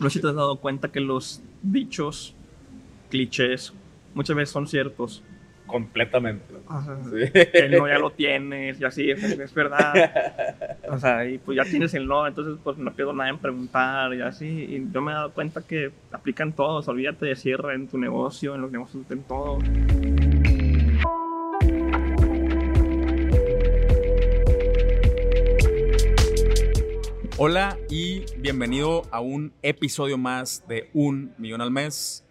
no sé si te has dado cuenta que los dichos, clichés, muchas veces son ciertos. Completamente. Sí. El no ya lo tienes y así, es, verdad. O sea, y pues ya tienes el no, entonces pues no pierdo nada en preguntar y así. Y yo me he dado cuenta que aplican todos, olvídate de cierre en tu negocio, en los negocios, en todo. Hola y bienvenido a un episodio más de Un Millón al Mes.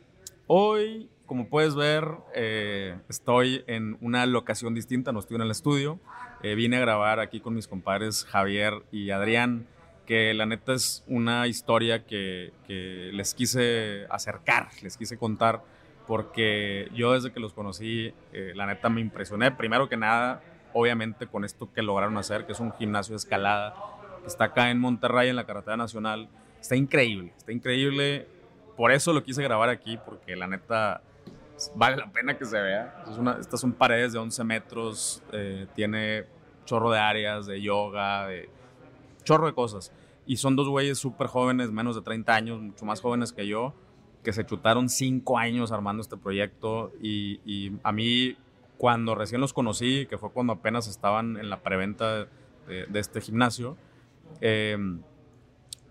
Hoy, como puedes ver, eh, estoy en una locación distinta, no estoy en el estudio. Eh, vine a grabar aquí con mis compadres Javier y Adrián, que la neta es una historia que, les quise acercar, les quise contar, porque yo desde que los conocí, eh, la neta me impresioné. Primero que nada, obviamente con esto que lograron hacer, que es un gimnasio de escalada está acá en Monterrey, en la carretera nacional. Está increíble, está increíble. Por eso lo quise grabar aquí, porque la neta vale la pena que se vea. estas son paredes de 11 metros, eh, tiene chorro de áreas, de yoga, de chorro de cosas. Y son dos güeyes súper jóvenes, menos de 30 años, mucho más jóvenes que yo, que se chutaron 5 años armando este proyecto. Y, a mí, cuando recién los conocí, que fue cuando apenas estaban en la preventa de, de este gimnasio, Em,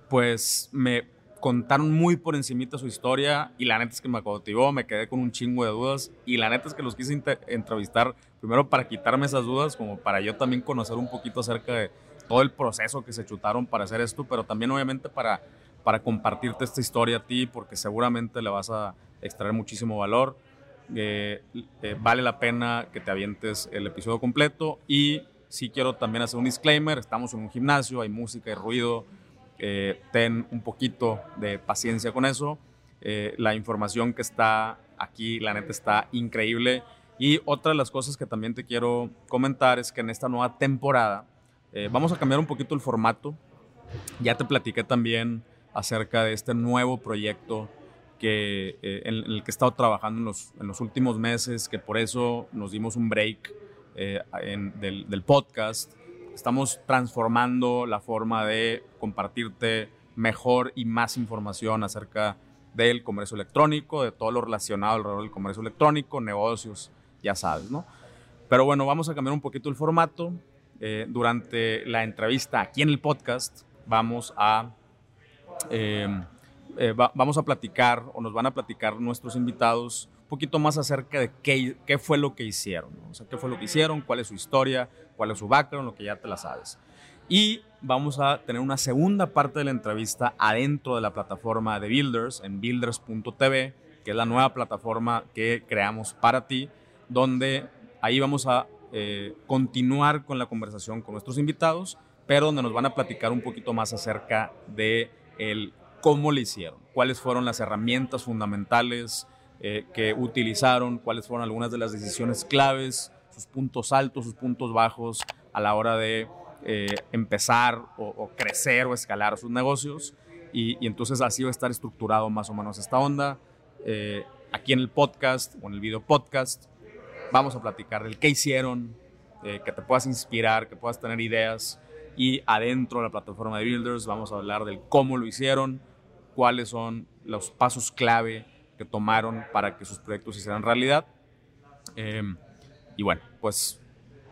pues me contaron muy por encimita su historia y la neta es que me cautivó, me quedé con un chingo de dudas y la neta es que los quise entrevistar primero para quitarme esas dudas, como para yo también conocer un poquito acerca de todo el proceso que se chutaron para hacer esto, pero también obviamente para, para compartirte esta historia a ti, porque seguramente le vas a extraer muchísimo valor. Eh, eh, vale la pena que te avientes el episodio completo y sí quiero también hacer un disclaimer, estamos en un gimnasio, hay música y ruido, eh, ten un poquito de paciencia con eso. Eh, la información que está aquí, la neta, está increíble. Y otra de las cosas que también te quiero comentar es que en esta nueva temporada eh, vamos a cambiar un poquito el formato. Ya te platiqué también acerca de este nuevo proyecto que, en, el que he estado trabajando en los, en los últimos meses, que por eso nos dimos un break eh, del, podcast. Estamos transformando la forma de compartirte mejor y más información acerca del comercio electrónico, de todo lo relacionado alrededor del comercio electrónico, negocios, ya sabes, ¿no? Pero bueno, vamos a cambiar un poquito el formato. Eh, durante la entrevista aquí en el podcast vamos a, eh, vamos a platicar o nos van a platicar nuestros invitados poquito más acerca de qué, qué fue lo que hicieron, o sea, qué fue lo que hicieron, cuál es su historia, cuál es su background, lo que ya te la sabes. Y vamos a tener una segunda parte de la entrevista adentro de la plataforma de Builders, en builders.tv, que es la nueva plataforma que creamos para ti, donde ahí vamos a eh, continuar con la conversación con nuestros invitados, pero donde nos van a platicar un poquito más acerca de el cómo lo hicieron, cuáles fueron las herramientas fundamentales, eh, que utilizaron, cuáles fueron algunas de las decisiones claves, sus puntos altos, sus puntos bajos a la hora de eh, empezar o, crecer o escalar sus negocios. Y, entonces así va a estar estructurado más o menos esta onda. Eh, aquí en el podcast o en el video podcast vamos a platicar del qué hicieron, que te puedas inspirar, que puedas tener ideas. Y adentro de la plataforma de Builders vamos a hablar del cómo lo hicieron, cuáles son los pasos clave que tomaron para que sus proyectos se hicieran realidad. Em, y bueno, pues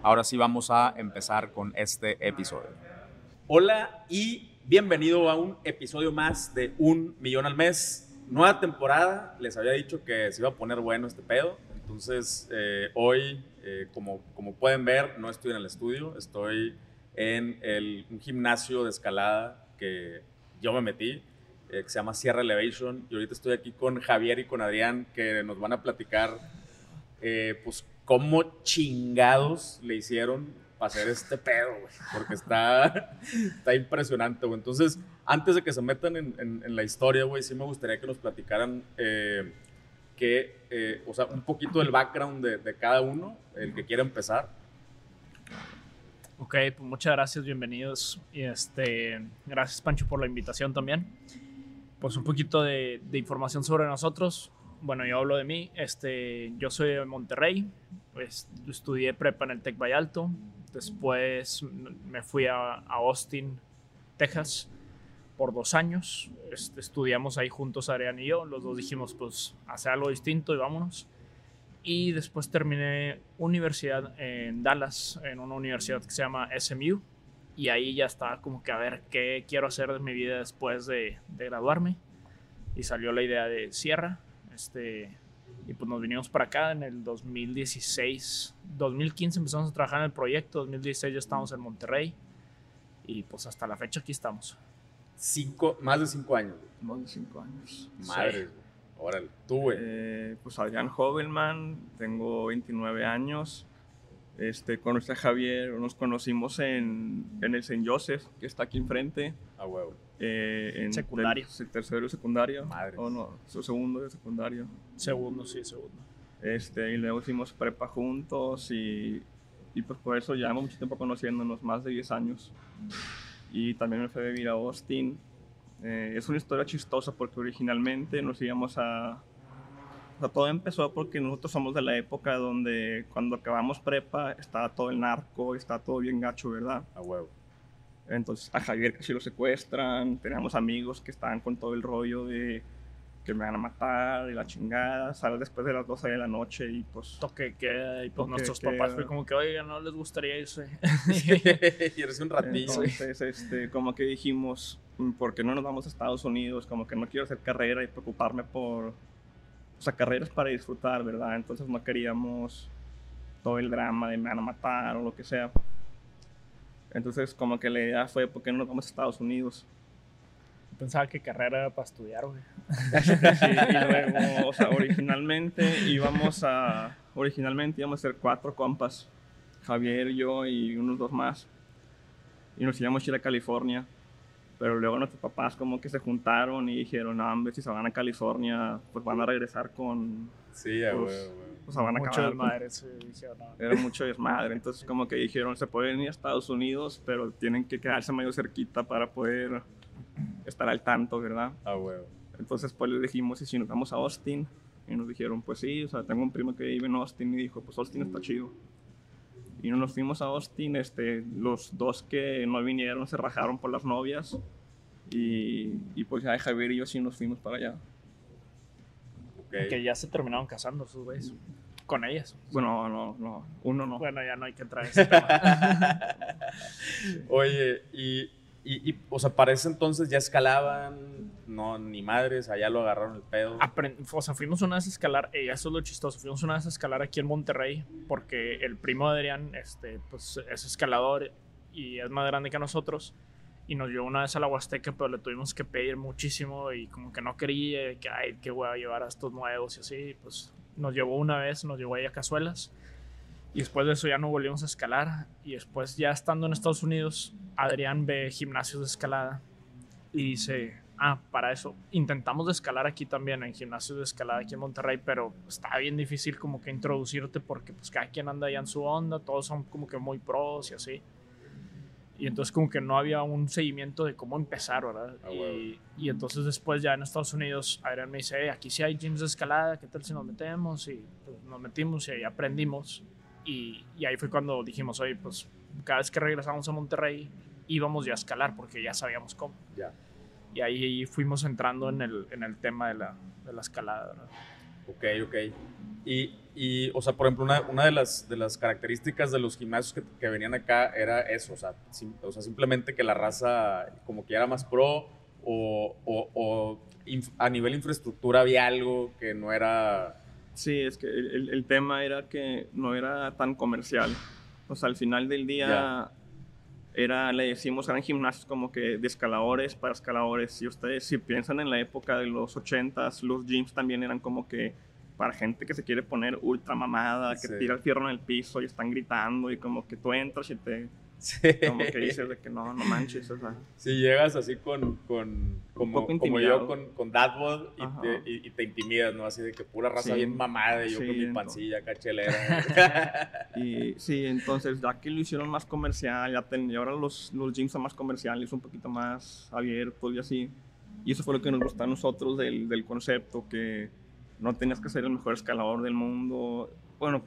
ahora sí vamos a empezar con este episodio. Hola y bienvenido a un episodio más de Un Millón al Mes. Nueva temporada, les había dicho que se iba a poner bueno este pedo. Entonces, eh, hoy, eh, como, como pueden ver, no estoy en el estudio, estoy en el, un gimnasio de escalada que yo me metí. Eh, que se llama Sierra Elevation. Y ahorita estoy aquí con Javier y con Adrián que nos van a platicar, eh, pues, cómo chingados le hicieron para hacer este pedo, güey. Porque está, está impresionante, güey. Entonces, antes de que se metan en, la historia, güey, sí me gustaría que nos platicaran eh, que, o sea, un poquito del background de, de cada uno, el que quiera empezar. Ok, pues muchas gracias, bienvenidos. Y este, gracias Pancho por la invitación también pues un poquito de, información sobre nosotros. Bueno, yo hablo de mí. Este, yo soy de Monterrey. Pues estudié prepa en el Tec Alto. Después me fui a, Austin, Texas, por dos años. Este, estudiamos ahí juntos, Adrián y yo. Los dos dijimos, pues, hacer algo distinto y vámonos. Y después terminé universidad en Dallas, en una universidad que se llama SMU. Y ahí ya estaba como que a ver qué quiero hacer de mi vida después de, de graduarme. Y salió la idea de Sierra. Este, y pues nos vinimos para acá en el 2016. 2015 empezamos a trabajar en el proyecto. 2016 ya estamos en Monterrey. Y pues hasta la fecha aquí estamos. Cinco, más de cinco años. Más de cinco años. Madre, güey. Órale, tú, güey. Eh, pues Adrián Hovelman, tengo 29 años. Este, conocí a Javier, nos conocimos en, en el St. Joseph, que está aquí enfrente. A huevo. eh, en Secundario. del- tercero de secundario. Madres. O no, su segundo de secundario. Segundo, sí, segundo. Este, y luego hicimos prepa juntos y, y pues por eso llevamos mucho tiempo conociéndonos, más de 10 años. Y también me fui a vivir a Austin. Eh, es una historia chistosa porque originalmente nos íbamos a... O sea, todo empezó porque nosotros somos de la época donde cuando acabamos prepa estaba todo el narco, estaba todo bien gacho, ¿verdad? A huevo. Entonces a Javier casi lo secuestran, teníamos amigos que estaban con todo el rollo de que me van a matar y la chingada, sales después de las 12 de la noche y pues... Toque queda y pues nuestros queda. papás fue como que, oiga, no les gustaría irse. y eres un ratillo. Entonces, este, como que dijimos, "Mm, ¿por qué no nos vamos a Estados Unidos? Como que no quiero hacer carrera y preocuparme por... O sea, carreras para disfrutar, ¿verdad? Entonces no queríamos todo el drama de me van a matar o lo que sea. Entonces, como que la idea fue, ¿por qué no nos vamos a Estados Unidos? Pensaba que carrera era para estudiar, güey. Sí, y luego, o sea, originalmente íbamos a, originalmente íbamos a ser cuatro compas, Javier, yo y unos dos más, y nos íbamos a ir a California, pero luego nuestros papás como que se juntaron y dijeron, no, hombre, si se van a California, pues van a regresar con, Sí, a huevo, Pues, güey. o sea, van a Mucho desmadre, sí, dijeron, no. era mucho desmadre, entonces como que dijeron, se pueden ir a Estados Unidos, pero tienen que quedarse medio cerquita para poder estar al tanto, ¿verdad? A huevo. Entonces pues les dijimos, ¿y si nos vamos a Austin? Y nos dijeron, pues sí, o sea, tengo un primo que vive en Austin y dijo, pues Austin está chido. Y nos fuimos a Austin, este, los dos que no vinieron se rajaron por las novias y, y pues ya Javier y yo sí nos fuimos para allá. Que ya se terminaron casando esos güeyes. Con ellas. Bueno, no, no, uno no. Bueno, ya no hay que entrar en ese tema. Oye, y, y, y, o sea, para ese entonces ya escalaban, no, ni madres, allá lo agarraron el pedo. O sea, fuimos una vez a escalar, y eso es lo chistoso, fuimos una vez a escalar aquí en Monterrey, porque el primo de Adrián, este, pues es escalador y es más grande que nosotros, y nos llevó una vez a la Huasteca, pero le tuvimos que pedir muchísimo y como que no quería, que ay, qué voy a llevar a estos nuevos y así, pues nos llevó una vez, nos llevó ahí a Cazuelas, y después de eso ya no volvimos a escalar, y después ya estando en Estados Unidos, Adrián ve gimnasios de escalada y dice, ah, para eso intentamos de escalar aquí también, en gimnasios de escalada aquí en Monterrey, pero está bien difícil como que introducirte porque pues cada quien anda ya en su onda, todos son como que muy pros y así. Y entonces como que no había un seguimiento de cómo empezar, ¿verdad? Ah, y, entonces después ya en Estados Unidos, Adrián me dice, "Eh, aquí sí hay gyms de escalada, ¿qué tal si nos metemos? Y pues, nos metimos y ahí aprendimos. Y, y ahí fue cuando dijimos, oye, pues cada vez que regresamos a Monterrey íbamos ya a escalar porque ya sabíamos cómo. Ya. Y ahí fuimos entrando en el, en el tema de la, de la escalada. ¿verdad? Ok, ok. Y, y, o sea, por ejemplo, una, una de, las, de las características de los gimnasios que, que venían acá era eso, o sea, sim- o sea, simplemente que la raza como que era más pro o, o- o inf- a nivel infraestructura había algo que no era... Sí, es que el, el- tema era que no era tan comercial. O sea, al final del día era, le decimos, eran gimnasios como que de escaladores para escaladores. Si ustedes, si piensan en la época de los 80s, los gyms también eran como que para gente que se quiere poner ultra mamada, que Sí. tira el fierro en el piso y están gritando y como que tú entras y te, como que dices de que no, no manches, o sea. Si llegas así con, con como, como yo con, con Dadbot y te, y, y te intimidas, ¿no? Así de que pura raza Sí. bien mamada y yo Sí, con mi pancilla cachelera. Y sí, entonces ya que lo hicieron más comercial, ya ten- y ahora los, los gyms son más comerciales, un poquito más abiertos y así. Y eso fue lo que nos gustó a nosotros del, del concepto, que no tenías que ser el mejor escalador del mundo. Bueno,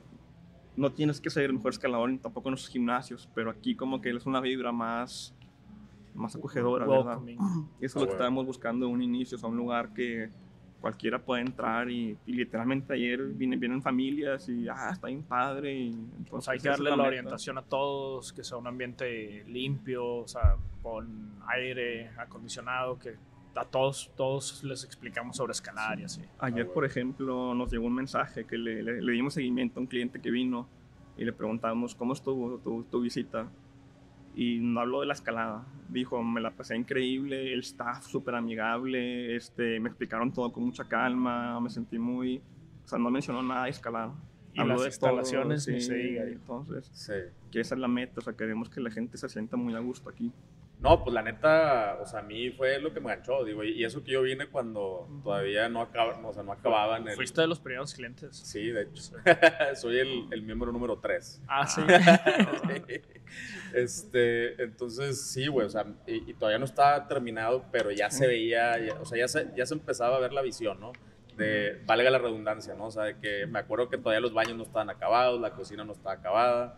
no tienes que ser el mejor escalador ni tampoco en los gimnasios, pero aquí como que es una vibra más, más acogedora, ¿verdad? Y eso es lo que estábamos buscando en un inicio, o sea, un lugar que cualquiera pueda entrar y, y literalmente ayer vienen, vienen familias y, ah, está bien padre. Y, entonces, Pues hay que darle la meta. orientación a todos, que sea un ambiente limpio, o sea, con aire acondicionado, que a todos, todos les explicamos sobre escalar y así. Ayer, por ejemplo, nos llegó un mensaje que le, le- le dimos seguimiento a un cliente que vino y le preguntamos cómo estuvo tu, tu visita. Y no habló de la escalada. Dijo, me la pasé increíble, el staff súper amigable, este, me explicaron todo con mucha calma, me sentí muy... O sea, no mencionó nada de escalar. Y Habló las de todo, instalaciones, ni sí, se diga. Entonces, Sí. que esa es la meta, o sea, queremos que la gente se sienta muy a gusto aquí. No, pues la neta, o sea, a mí fue lo que me ganchó, digo, y eso que yo vine cuando todavía no, acaba, o sea, no acababan el... Fuiste de los primeros clientes. Sí, de hecho. Soy el, el miembro número 3. Ah, sí. este, entonces, sí, güey, o sea, y, y todavía no estaba terminado, pero ya se veía, ya- o sea, ya se, ya se empezaba a ver la visión, ¿no? De, valga la redundancia, ¿no? O sea, de que me acuerdo que todavía los baños no estaban acabados, la cocina no estaba acabada,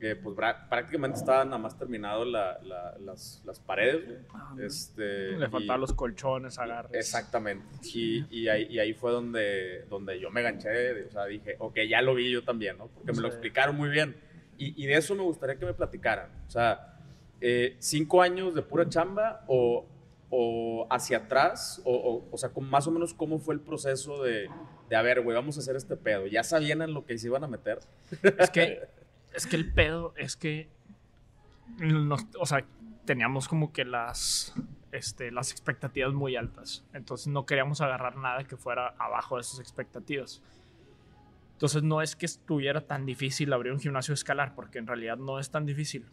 que pues prácticamente estaban nada más la- la- las, las paredes, güey. Este, Le y- faltaban los colchones, agarres. Exactamente. Y, y, ahí, y ahí fue donde, donde yo me ganché. O sea, dije, ok, ya lo vi yo también, ¿no? Porque me lo explicaron muy bien. Y, y de eso me gustaría que me platicaran. O sea, eh, cinco años de pura chamba o, o hacia atrás, o, o, o sea, con más o menos cómo fue el proceso de, de a ver, güey, vamos a hacer este pedo. ¿Ya sabían en lo que se iban a meter? Es que, es que el pedo es que, nos- o sea, teníamos como que las, este, las expectativas muy altas. Entonces no queríamos agarrar nada que fuera abajo de esas expectativas. Entonces no es que estuviera tan difícil abrir un gimnasio escalar, porque en realidad no es tan difícil.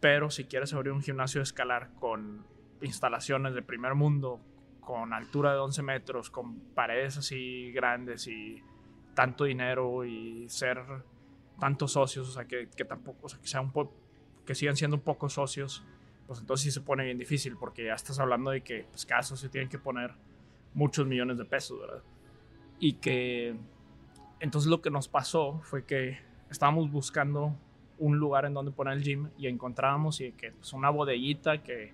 Pero si quieres abrir un gimnasio escalar con instalaciones de primer mundo, con altura de 11 metros, con paredes así grandes y tanto dinero y ser tantos socios, o sea, que, que tampoco, o sea, que, sea un po- que sigan siendo un poco socios, pues entonces sí se pone bien difícil, porque ya estás hablando de que pues, cada socio tiene que poner muchos millones de pesos, ¿verdad? Y que entonces lo que nos pasó fue que estábamos buscando un lugar en donde poner el gym y encontrábamos y que pues, una bodeguita que,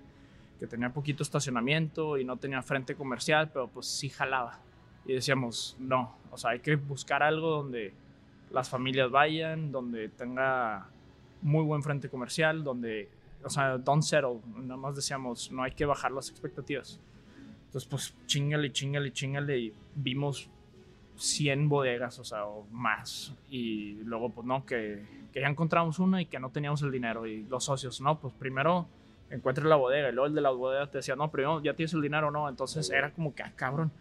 que tenía poquito estacionamiento y no tenía frente comercial, pero pues sí jalaba. Y decíamos, no, o sea, hay que buscar algo donde las familias vayan, donde tenga muy buen frente comercial, donde, o sea, don't settle, nada más decíamos, no hay que bajar las expectativas. Entonces, pues, chingale, chingale, chingale, y vimos 100 bodegas, o sea, o más. Y luego, pues, no, que, que ya encontramos una y que no teníamos el dinero. Y los socios, no, pues, primero encuentres la bodega. Y luego el de la bodega te decía, no, primero ya tienes el dinero, no. Entonces, era como que, ah, cabrón.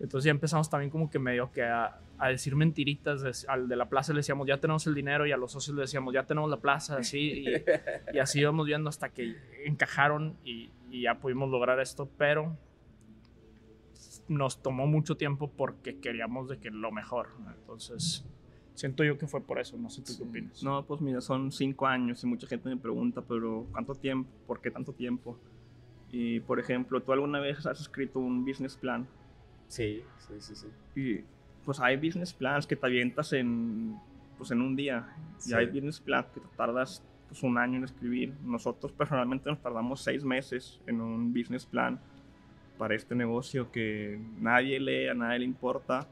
Entonces ya empezamos también como que medio que a, a decir mentiritas. de- al de la plaza le decíamos, ya tenemos el dinero, y a los socios le decíamos, ya tenemos la plaza, así. Y, y así íbamos viendo hasta que encajaron y, y ya pudimos lograr esto, pero nos tomó mucho tiempo porque queríamos de que lo mejor. Entonces, siento yo que fue por eso, no sé tú qué opinas. No, pues mira, son cinco años y mucha gente me pregunta, pero ¿cuánto tiempo? ¿Por qué tanto tiempo? Y, por ejemplo, ¿tú alguna vez has escrito un business plan? Sí, sí, sí, sí. Y pues hay business plans que te avientas en, pues, en un día. Sí. Y hay business plans que te tardas pues, un año en escribir. Nosotros personalmente nos tardamos seis meses en un business plan para este negocio que nadie lee, a nadie le importa.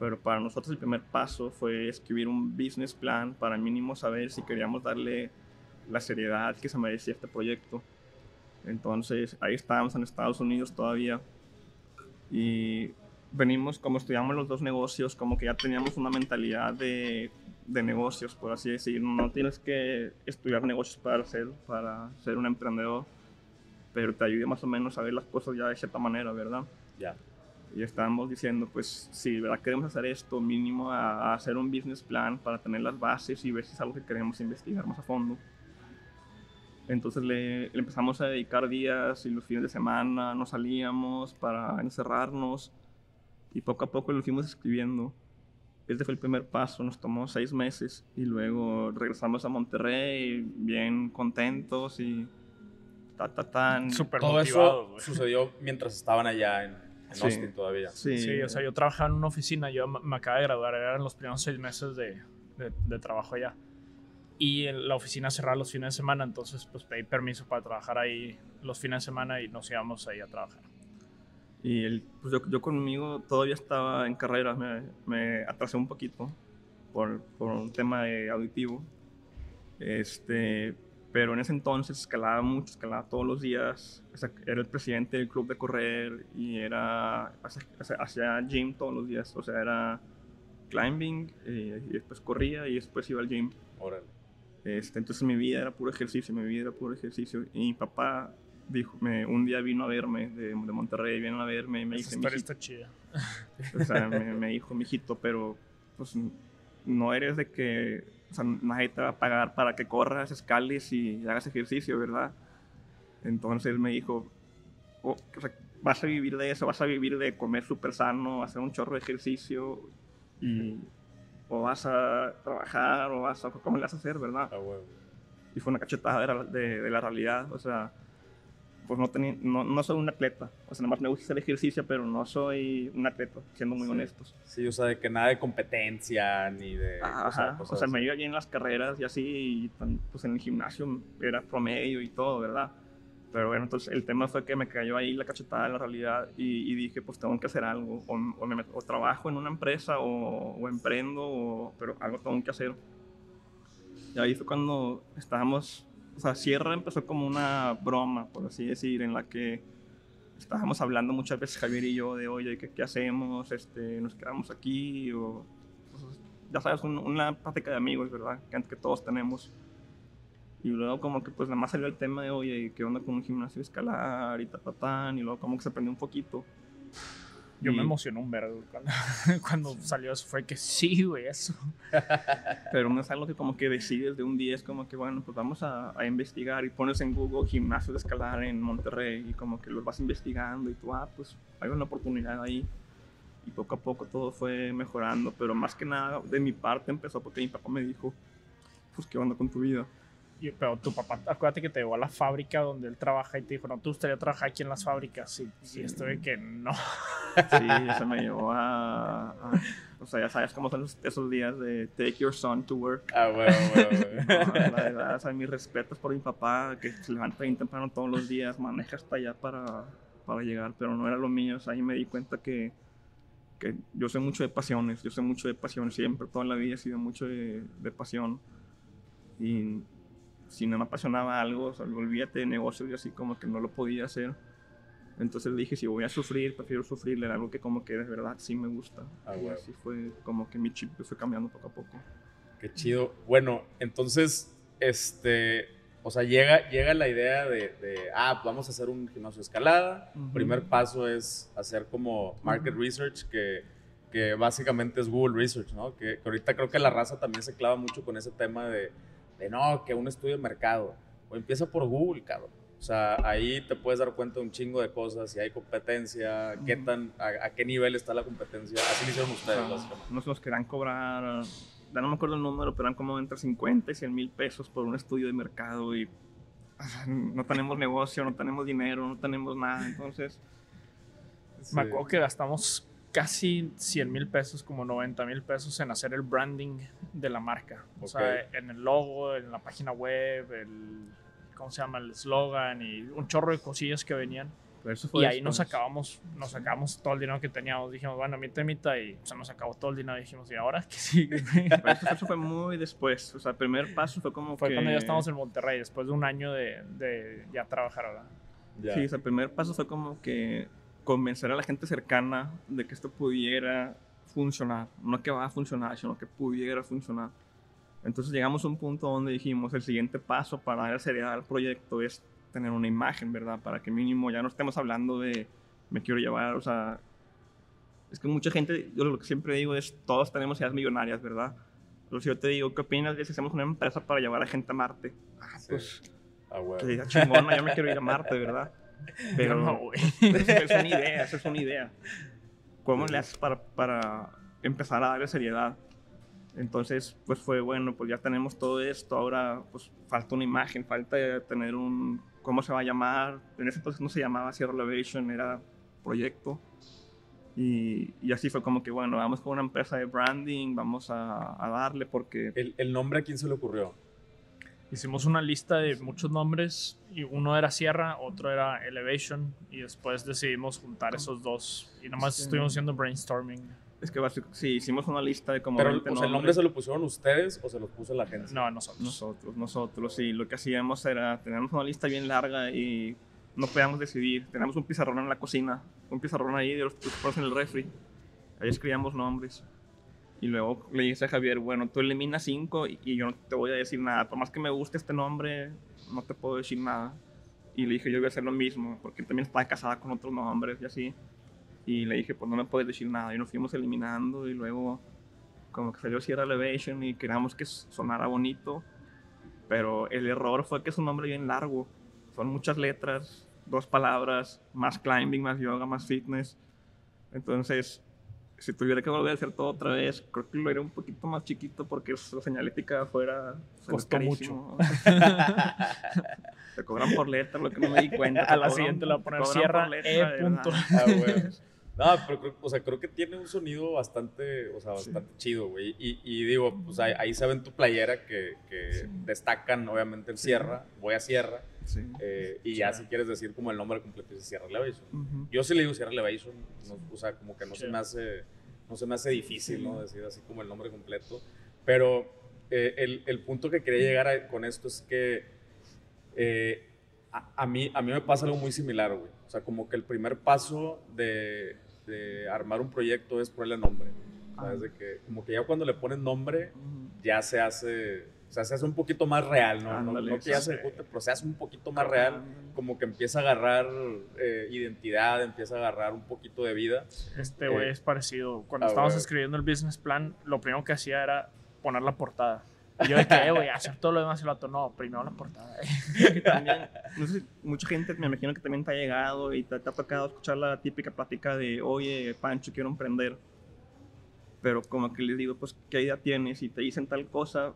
Pero para nosotros el primer paso fue escribir un business plan para mínimo saber si queríamos darle la seriedad que se merecía este proyecto. Entonces ahí estábamos en Estados Unidos todavía y venimos, como estudiamos los dos negocios, como que ya teníamos una mentalidad de, de negocios, por así decir. No tienes que estudiar negocios para ser, para ser un emprendedor, pero te ayuda más o menos a ver las cosas ya de cierta manera, ¿verdad? Ya. Y estábamos diciendo, pues si ¿verdad? queremos hacer esto, mínimo a, a hacer un business plan para tener las bases y ver si es algo que queremos investigar más a fondo. Entonces le, le empezamos a dedicar días y los fines de semana nos salíamos para encerrarnos y poco a poco lo fuimos escribiendo. Este fue el primer paso, nos tomó seis meses y luego regresamos a Monterrey bien contentos y ta, ta, tan. Súper Todo motivados, eso sucedió mientras estaban allá en, en Sí. Austin todavía. Sí, Sí, o sea, yo trabajaba en una oficina, yo me me acababa de graduar, eran los primeros seis meses de, de, de trabajo allá. Y la oficina cerraba los fines de semana, entonces pues pedí permiso para trabajar ahí los fines de semana y nos íbamos ahí a trabajar. Y el, pues yo, yo conmigo todavía estaba en carrera, me, me atrasé un poquito por, por un tema de auditivo. Este, pero en ese entonces escalaba mucho, escalaba todos los días. O sea, era el presidente del club de correr y era hacía, gym todos los días. O sea, era climbing eh, y después corría y después iba al gym. Órale. Este, entonces mi vida era puro ejercicio, mi vida era puro ejercicio. Y mi papá dijo, me, un día vino a verme de, de Monterrey, vino a verme y me Esa dice, historia está chida. o sea, me, me dijo, mijito, pero pues no eres de que, o sea, nadie te va a pagar para que corras, escales y hagas ejercicio, ¿verdad? Entonces él me dijo, "Oh, o sea, vas a vivir de eso, vas a vivir de comer súper sano, hacer un chorro de ejercicio y o vas a trabajar o vas a, ¿cómo le vas a hacer, verdad? Ah, huevo. y fue una cachetada de, la- de- de la realidad. O sea, pues no, tenía, no, no soy un atleta. O sea, nada más me gusta hacer ejercicio, pero no soy un atleta, siendo muy Sí. honestos. Sí, o sea, de que nada de competencia ni de. Ajá, o sea, o cosas sea, me iba bien en las carreras y así, y pues en el gimnasio era promedio y todo, ¿verdad? Pero bueno, entonces el tema fue que me cayó ahí la cachetada de la realidad y, y dije, pues tengo que hacer algo. O, o me meto- o trabajo en una empresa o, o emprendo, pero algo tengo que hacer. Y ahí fue cuando estábamos, o sea, Sierra empezó como una broma, por así decir, en la que estábamos hablando muchas veces Javier y yo de, oye, ¿qué, qué hacemos? Este, ¿Nos quedamos aquí? O, pues, ya sabes, un- una plática de amigos, ¿verdad? Que, que todos tenemos. Y luego como que pues nada más salió el tema de, oye, ¿qué onda con un gimnasio escalar y tatatán? Y luego como que se aprendió un poquito. Yo me Y- emocioné un vergo cuando, cuando salió eso. Fue que sí, güey, eso. Pero no es algo que como que decides de un día, es como que bueno, pues vamos a, a investigar y pones en Google gimnasio de escalar en Monterrey y como que los vas investigando y tú, ah, pues hay una oportunidad ahí. Y poco a poco todo fue mejorando, pero más que nada de mi parte empezó porque mi papá me dijo, pues qué onda con tu vida. Y- pero tu papá, acuérdate que te llevó a la fábrica donde él trabaja y te dijo, no, tú gustaría trabajar aquí en las fábricas. Y, Sí. y estoy que no. Sí, se me llevó a, a- O sea, ya sabes cómo son esos, esos días de take your son to work. Ah, huevo, huevo, huevo. No, la verdad, o sea, mis respetos por mi papá, que se levanta bien temprano todos los días, maneja hasta allá para, para llegar, pero no era lo mío. O sea, ahí me di cuenta que, que yo sé mucho de pasiones, yo sé mucho de pasiones, siempre, toda la vida he sido mucho de, de pasión. Y si no me apasionaba algo, o sea, olvídate de negocios y así como que no lo podía hacer. Entonces dije, si voy a sufrir, prefiero sufrirle en algo que como que de verdad sí me gusta. Ah, y así fue como que mi chip fue cambiando poco a poco. Qué chido. Bueno, entonces, este, o sea, llega, llega la idea de, de, ah, pues vamos a hacer un gimnasio de escalada. Ujú. Primer paso es hacer como market Ujú. research, que, que básicamente es Google Research, ¿no? Que, que ahorita creo que la raza también se clava mucho con ese tema de, de no, que un estudio de mercado. O empieza por Google, cabrón. O sea, ahí te puedes dar cuenta de un chingo de cosas, si hay competencia, qué tan, a, a qué nivel está la competencia. Así lo hicieron ustedes, O sea, básicamente. nos los querían cobrar, ya no me acuerdo el número, pero eran como entre 50 y 100 mil pesos por un estudio de mercado y o sea, no tenemos negocio, no tenemos dinero, no tenemos nada, entonces Me acuerdo que gastamos casi 100 mil pesos, como 90 mil pesos en hacer el branding de la marca. O sea, en el logo, en la página web, el, ¿cómo se llama? El eslogan y un chorro de cosillas que venían. pero eso Y ahí nos sacábamos, nos sacamos todo el dinero que teníamos. Dijimos, bueno, mi temita y se nos acabó todo el dinero. Dijimos, ¿y ahora qué sigue? Pero eso, eso fue muy después, o sea, el primer paso fue como Fue que... cuando ya estábamos en Monterrey, después de un año de, de ya trabajar ahora. Ya. Sí, o sea, el primer paso fue como que convencer a la gente cercana de que esto pudiera funcionar. No que va a funcionar, sino que pudiera funcionar. Entonces llegamos a un punto donde dijimos, el siguiente paso para dar seriedad al proyecto es tener una imagen, ¿verdad? Para que mínimo ya no estemos hablando de me quiero llevar, o sea, es que mucha gente, yo lo que siempre digo es, todos tenemos ideas millonarias, ¿verdad? Pero si yo te digo, ¿qué opinas de si hacemos una empresa para llevar a gente a Marte? Ah, Sí. pues, Ah, huevo. que chingona, yo me quiero ir a Marte, ¿verdad? Pero no, güey. Es una idea, eso es una idea. ¿Cómo le haces para, para empezar a darle seriedad? Entonces, pues fue bueno, pues ya tenemos todo esto, ahora pues falta una imagen, falta tener un, ¿cómo se va a llamar? En ese entonces no se llamaba Sierra Elevation, era proyecto. Y, y así fue como que, bueno, vamos con una empresa de branding, vamos a, a darle porque ¿El, el nombre a quién se le ocurrió? Hicimos una lista de muchos nombres y uno era Sierra, otro era Elevation y después decidimos juntar esos dos y nomás Sí. estuvimos haciendo brainstorming. Es que básicamente, sí, hicimos una lista de como Pero 20 o sea, el nombre nombres. se lo pusieron ustedes o se lo puso la agencia. No, nosotros. Nosotros, nosotros, sí. Lo que hacíamos era, teníamos una lista bien larga y no podíamos decidir. Teníamos un pizarrón en la cocina, un pizarrón ahí de los que pones en el refri. Ahí escribíamos nombres. Y luego le dije a Javier, bueno, tú eliminas cinco y, y yo no te voy a decir nada. Por más que me guste este nombre, no te puedo decir nada. Y le dije, yo voy a hacer lo mismo, porque también estaba casada con otros nombres y así. Y le dije, pues no me puedes decir nada. Y nos fuimos eliminando y luego como que salió Sierra Elevation y queríamos que sonara bonito. Pero el error fue que es un nombre bien largo. Son muchas letras, dos palabras, más climbing, más yoga, más fitness. Entonces, si tuviera que volver a hacer todo otra vez, creo que lo haría un poquito más chiquito porque la señalética afuera Costó carísimo. Te cobran por letra, lo que no me di cuenta. A la cobran- siguiente le voy a te poner por letra, E. punto. Ah. No, pero creo, o sea, creo que tiene un sonido bastante, o sea, bastante chido, güey. Y, y digo, pues ahí, ahí se ve en tu playera que, que Sí. destacan, obviamente, el Sierra. Voy a Sierra. Sí. eh, y ya si quieres decir como el nombre completo, dices Sierra Elevation. Yo sí le digo Sierra Elevation, no- o sea, como que no se me hace, no se me hace difícil, ¿no? Decir así como el nombre completo. Pero eh, el, el punto que quería llegar a- con esto es que eh, a, a mí, a mí me pasa algo muy similar, güey. O sea, como que el primer paso de, de armar un proyecto es ponerle nombre. ¿Sabes? De que, como que ya cuando le pones nombre, ya se hace, o sea, se hace un poquito más real, ¿no? No- Ándale, no que ya se ejecute, pero se hace un poquito más real como que empieza a agarrar eh, identidad, empieza a agarrar un poquito de vida. Este güey Eh, es parecido. Cuando ah, estábamos escribiendo el business plan, lo primero que hacía era poner la portada. Y yo que, "Eh, güey, hacer todo lo demás y el otro, no, primero la portada. que también, no sé, mucha gente me imagino que también te ha llegado y te, te ha tocado escuchar la típica plática de, oye, Pancho, quiero emprender. Pero como que les digo, pues, ¿qué idea tienes? Y te dicen tal cosa,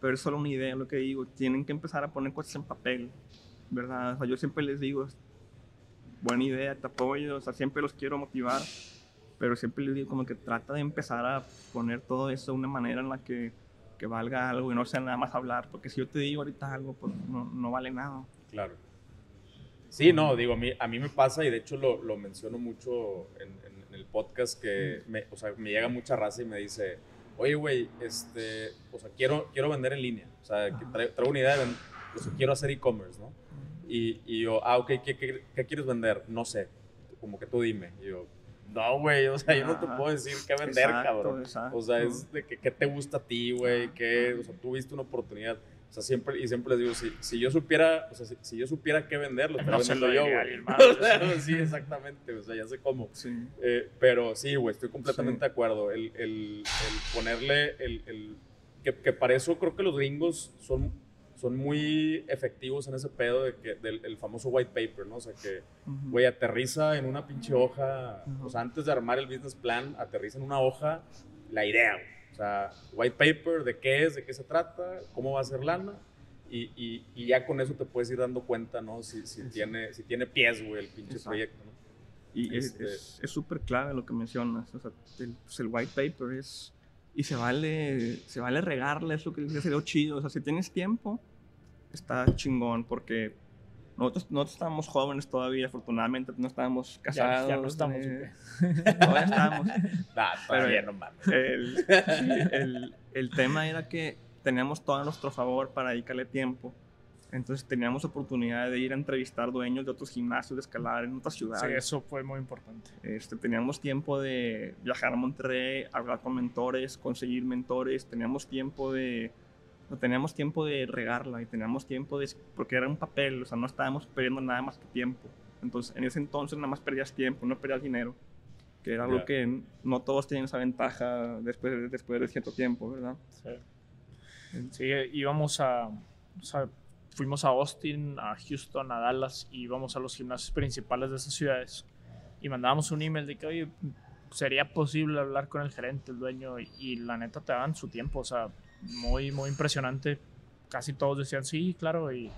pero es solo una idea, lo que digo. Tienen que empezar a poner cosas en papel, ¿verdad? O sea, yo siempre les digo, buena idea, te apoyo, o sea, siempre los quiero motivar, pero siempre les digo como que trata de empezar a poner todo eso de una manera en la que, que valga algo y no sea nada más hablar, porque si yo te digo ahorita algo, pues no, no vale nada. Claro. Sí, no, digo, a mí, a mí me pasa y de hecho lo, lo menciono mucho en, en- en el podcast que, me, o sea, me llega mucha raza y me dice, oye, güey, este, o sea, quiero, quiero vender en línea, o sea, que tra- traigo una idea de, o sea, quiero hacer e-commerce, ¿no? Y, y yo, ah, ok, ¿qué, qué, qué quieres vender? No sé, como que tú dime. Y yo, no, güey, o sea, yo no te puedo decir qué vender, Exacto, cabrón. exacto. O sea, es de que qué te gusta a ti, güey, qué, o sea, tú viste una oportunidad. O sea, siempre, y siempre les digo, si, si yo supiera, o sea, si, si yo supiera qué vender, lo estaría No vendiendo lo yo, güey. O sea, sí, exactamente, o sea, ya sé cómo. Sí. Eh, pero sí, güey, estoy completamente Sí. de acuerdo. El, el- el ponerle el... el- que, que para eso creo que los gringos son, son muy efectivos en ese pedo de que, del el famoso white paper, ¿no? O sea, que, güey, aterriza en una pinche hoja, Ujú. o sea, antes de armar el business plan, aterriza en una hoja la idea. O sea, white paper, de qué es, de qué se trata, cómo va a ser lana. Y, y, y ya con eso te puedes ir dando cuenta, ¿no? Si, si, tiene, si tiene pies, güey, el pinche Exacto. proyecto, ¿no? Y es- Este- es súper clave lo que mencionas. O sea, el, pues el white paper es. Y se vale, se vale regarle, es lo que lo chido. O sea, si tienes tiempo, está chingón, porque nosotros, nosotros estábamos jóvenes todavía, afortunadamente no estábamos Ya, casados. ya no estamos. eh, güey. todavía estábamos. Nah, todavía no mames. El, sí, el- el tema era que teníamos todo a nuestro favor para dedicarle tiempo. Entonces teníamos oportunidad de ir a entrevistar dueños de otros gimnasios de escalar en otras Sí, ciudades. eso fue muy importante. Este, teníamos tiempo de viajar a Monterrey, hablar con mentores, conseguir mentores, teníamos tiempo de no teníamos tiempo de regarla y teníamos tiempo de porque era un papel, o sea, no estábamos perdiendo nada más que tiempo. Entonces, en ese entonces nada más perdías tiempo, no perdías dinero, que era algo Ya. que no todos tienen esa ventaja después, después de cierto tiempo, ¿verdad? Sí. Sí, íbamos a, o sea, fuimos a Austin, a Houston, a Dallas y íbamos a los gimnasios principales de esas ciudades y mandábamos un email de que, oye, sería posible hablar con el gerente, el dueño y, y la neta te daban su tiempo, o sea, muy, muy impresionante. Casi todos decían sí, claro, y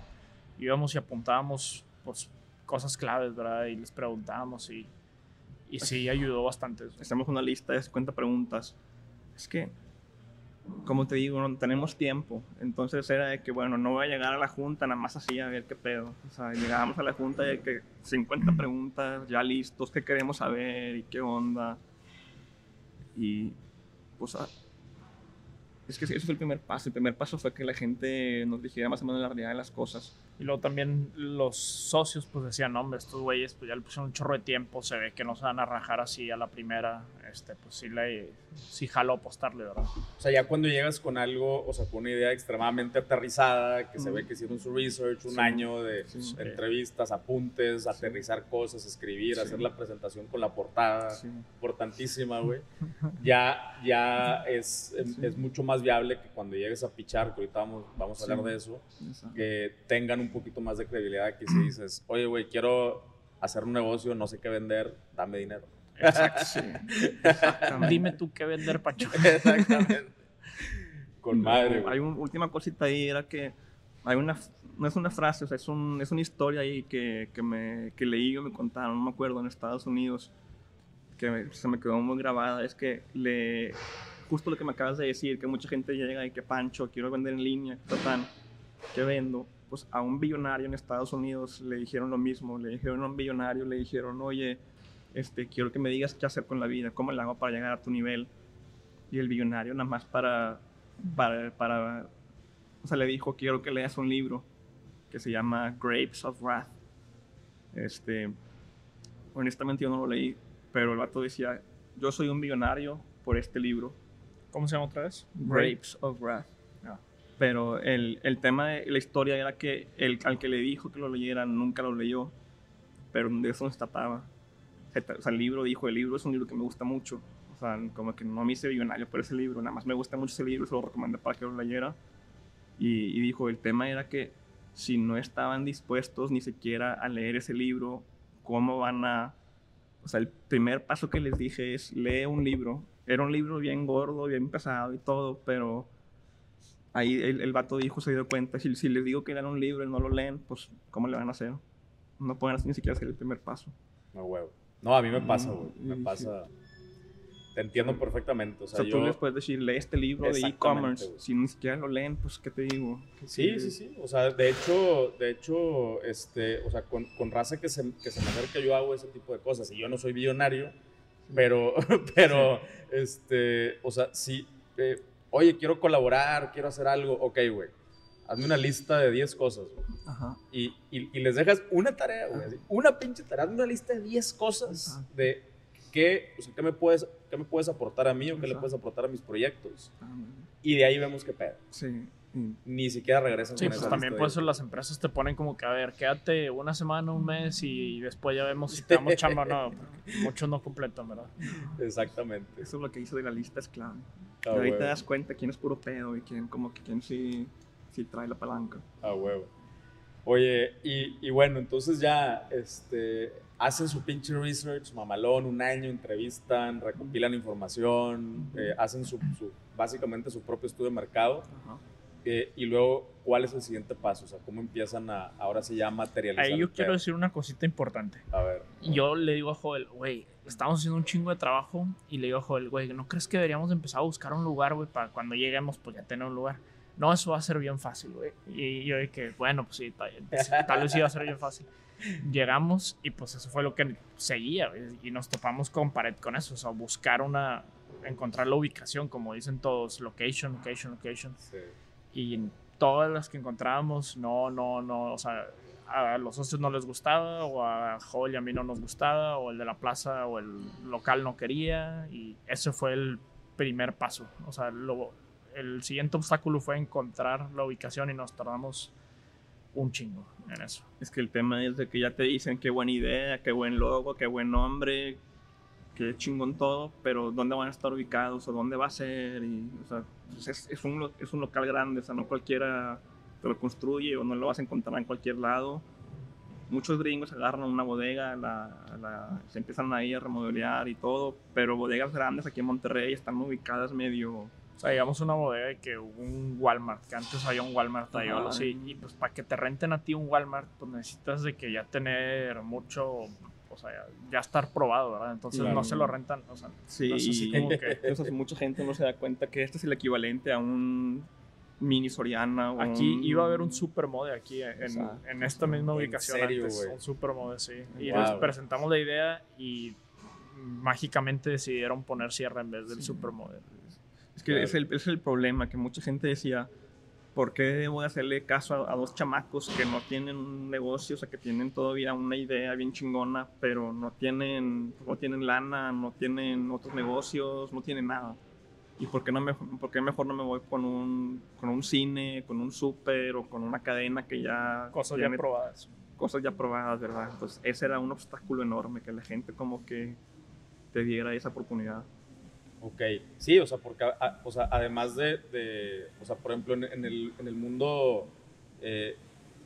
íbamos y apuntábamos pues, cosas claves, ¿verdad? Y les preguntábamos y, y sí ayudó bastante. Hacemos una lista de 50 preguntas. Es que como te digo, no tenemos tiempo. Entonces era de que, bueno, no voy a llegar a la junta nada más así a ver qué pedo. O sea, llegábamos a la junta de que 50 preguntas ya listos, qué queremos saber y qué onda. Y pues ah, es que ese fue el primer paso. El primer paso fue que la gente nos dijera más o menos la realidad de las cosas. Y luego también los socios pues decían, no, hombre, estos güeyes pues ya le pusieron un chorro de tiempo, se ve que no se van a rajar así a la primera, este, pues sí, le, sí jalo apostarle, ¿verdad? O sea, ya cuando llegas con algo, o sea, con una idea extremadamente aterrizada, que se ve que hicieron su research, un Sí. año de Sí. entrevistas, apuntes, aterrizar cosas, escribir, hacer la presentación con la portada, importantísima, güey. Ya, ya es, es, Sí. es mucho más viable que cuando llegues a pichar, que ahorita vamos, vamos a hablar de eso, Exacto. que tengan un poquito más de credibilidad que si dices, oye, güey, quiero hacer un negocio, no sé qué vender, dame dinero. Exacto. Sí, exactamente. Dime tú qué vender, Pacho. Exactamente. Con madre, güey. Hay una última cosita ahí, era que hay una, no es una frase, o sea, es, un, es una historia ahí que, que, me, que leí o me contaron, no me acuerdo, en Estados Unidos, que me- se me quedó muy grabada, es que le, justo lo que me acabas de decir, que mucha gente llega y que Pancho, quiero vender en línea, tatán, ¿qué vendo? Pues a un billonario en Estados Unidos le dijeron lo mismo, le dijeron a un billonario, le dijeron, oye, este, quiero que me digas qué hacer con la vida, cómo le hago para llegar a tu nivel. Y el billonario nada más para, para, para, o sea, le dijo, quiero que leas un libro que se llama Grapes of Wrath. Este, honestamente yo no lo leí, pero el vato decía, yo soy un billonario por este libro, ¿Cómo se llama otra vez? Grapes of Wrath. Pero el, el tema de la historia era que el, al que le dijo que lo leyera nunca lo leyó, pero de eso no se trataba. Se tra- O sea, el libro dijo, el libro es un libro que me gusta mucho. O sea, como que no me hice billonario por ese libro, nada más me gusta mucho ese libro, se lo recomendé para que lo leyera. Y, y dijo, el tema era que si no estaban dispuestos ni siquiera a leer ese libro, ¿cómo van a...? O sea, el primer paso que les dije es, lee un libro. Era un libro bien gordo, bien pesado y todo, pero ahí el, el vato dijo, se dio cuenta, si, si les digo que lean un libro y no lo leen, pues ¿cómo le van a hacer? No pueden ni siquiera hacer el primer paso. No, huevo. No, a mí me pasa, Mm, güey. Me sí. pasa. Te entiendo perfectamente. O O sea, sea, yo. tú les puedes decir, lee este libro de e-commerce. Si ni siquiera lo leen, pues ¿qué te digo? Que- Sí, sí, sí. O sea, de hecho, de hecho, este, o sea, con, con raza que se, que se me acerca yo hago ese tipo de cosas. Y yo no soy billonario, pero, pero, este, o sea, sí, eh, oye, quiero colaborar, quiero hacer algo. Ok, güey, hazme una lista de 10 cosas, güey. Ajá. Y, y, y les dejas una tarea, güey, así, una pinche tarea, hazme una lista de 10 cosas Ajá. de qué, o sea, qué me puedes, qué me puedes aportar a mí o qué le Ajá. puedes aportar a mis proyectos. Ah. Y de ahí vemos qué pedo. Sí. Ni siquiera regresan Sí, con pues también por eso las empresas te ponen como que, a ver, quédate una semana, un mes y después ya vemos si te damos chamba o no. muchos no completan, ¿verdad? Exactamente. Eso es lo que hizo de la lista es clave. A y ahí te das cuenta quién es puro pedo y quién como que quién sí, sí trae la palanca. A huevo. Oye, y, y bueno, entonces ya este, hacen su pinche research, mamalón, un año, entrevistan, recopilan información, eh, hacen su, su- básicamente su propio estudio de mercado. Ajá. Eh, y luego, ¿cuál es el siguiente paso? O sea, ¿cómo empiezan a, ahora sí ya materializar? Ahí yo quiero pedo? decir una cosita importante. A ver. Yo le digo a Joel, güey, estamos haciendo un chingo de trabajo y le digo a Joel, güey, ¿no crees que deberíamos empezar a buscar un lugar, güey, para cuando lleguemos, pues ya tener un lugar? No, eso va a ser bien fácil, güey. Y yo dije, bueno, pues sí, tal, tal vez sí va a ser bien fácil. Llegamos y pues eso fue lo que seguía, y nos topamos con pared con eso, o sea, buscar una, encontrar la ubicación, como dicen todos, location, location, location Sí. Y todas las que encontrábamos no, no, no, o sea, a los socios no les gustaba, o a Joel y a mí no nos gustaba, o el de la plaza o el local no quería, y ese fue el primer paso. O sea, el siguiente obstáculo fue encontrar la ubicación y nos tardamos un chingo en eso. Es que el tema es de que ya te dicen qué buena idea, qué buen logo, qué buen nombre, qué chingón todo, pero dónde van a estar ubicados o dónde va a ser. Y, o sea, pues es, es un, es un local grande, o sea, no cualquiera te lo construye o no lo vas a encontrar en cualquier lado. Muchos gringos agarran una bodega, la, la- se empiezan ahí a remodelar y todo, pero bodegas grandes aquí en Monterrey están ubicadas medio... O sea, digamos una bodega de que hubo un Walmart, que antes había un Walmart ahí o algo así, y pues para que te renten a ti un Walmart, pues necesitas de que ya tener mucho, o sea, ya, estar probado, ¿verdad? Entonces Claro. no se lo rentan, o sea, Sí, no es así y como que entonces mucha gente no se da cuenta que este es el equivalente a un mini Soriana. o aquí un- iba a haber un supermode aquí en, esta misma ¿En ubicación serio, antes, un supermode, sí. Y Wow. les presentamos la idea y mágicamente decidieron poner sierra en vez del supermode. Es que es, el, es el problema, que mucha gente decía, ¿por qué a hacerle caso a, a dos chamacos que no tienen un negocio, o sea, que tienen todavía una idea bien chingona, pero no tienen, no tienen lana, no tienen otros negocios, no tienen nada? ¿Y por qué, no me, por qué mejor no me voy con un, con un cine, con un súper o con una cadena que ya Cosas ya tiene probadas. cosas ya probadas, ¿verdad? Entonces ese era un obstáculo enorme, que la gente como que te diera esa oportunidad. Ok, sí, o sea, porque a- o sea, además de, de- o sea, por ejemplo, en, en el, en el mundo, eh,